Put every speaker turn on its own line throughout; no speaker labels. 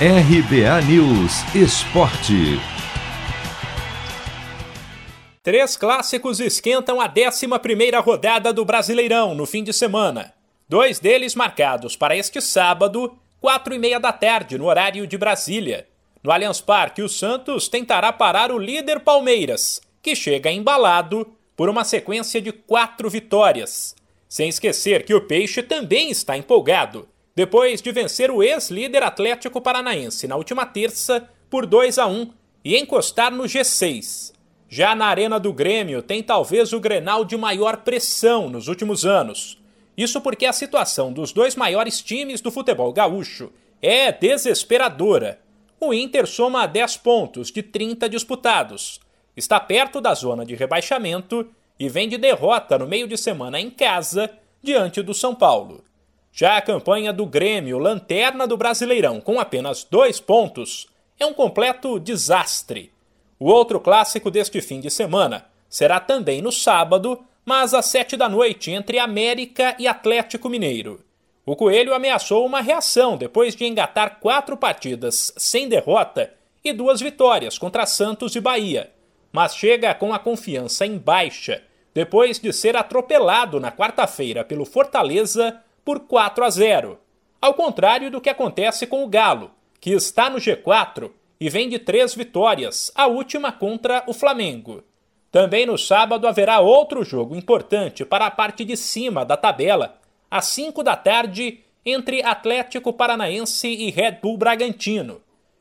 RBA News Esporte.
Três clássicos esquentam a 11 rodada do Brasileirão no fim de semana. Dois deles marcados para este sábado, quatro e meia da tarde, no horário de Brasília. No Allianz Parque, o Santos tentará parar o líder Palmeiras, que chega embalado por uma sequência de quatro vitórias. Sem esquecer que o Peixe também está empolgado depois de vencer o ex-líder Atlético Paranaense na última terça por 2 a 1 e encostar no G6. Já na Arena do Grêmio tem talvez o Grenal de maior pressão nos últimos anos. Isso porque a situação dos dois maiores times do futebol gaúcho é desesperadora. O Inter soma 10 pontos de 30 disputados, está perto da zona de rebaixamento e vem de derrota no meio de semana em casa diante do São Paulo. Já a campanha do Grêmio, lanterna do Brasileirão, com apenas dois pontos, é um completo desastre. O outro clássico deste fim de semana será também no sábado, mas às sete da noite, entre América e Atlético Mineiro. O Coelho ameaçou uma reação depois de engatar quatro partidas sem derrota e duas vitórias contra Santos e Bahia, mas chega com a confiança em baixa depois de ser atropelado na quarta-feira pelo Fortaleza por 4 a 0, ao contrário do que acontece com o Galo, que está no G4 e vem de três vitórias, a última contra o Flamengo. Também no sábado haverá outro jogo importante para a parte de cima da tabela, às 5 da tarde, entre Atlético Paranaense e Red Bull Bragantino.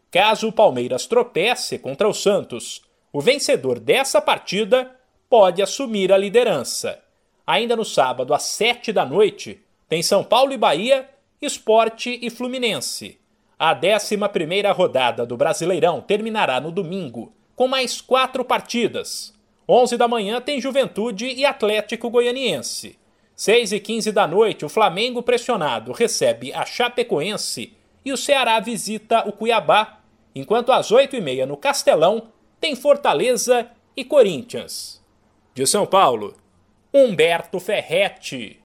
Caso o Palmeiras tropece contra o Santos, o vencedor dessa partida pode assumir a liderança. Ainda no sábado, às 7 da noite, tem São Paulo e Bahia, Esporte e Fluminense. A 11 rodada do Brasileirão terminará no domingo, com mais quatro partidas. 11 da manhã tem Juventude e Atlético Goianiense. 6 e 15 da noite, o Flamengo pressionado recebe a Chapecoense e o Ceará visita o Cuiabá, enquanto às 8 e meia no Castelão tem Fortaleza e Corinthians. De São Paulo, Humberto Ferretti.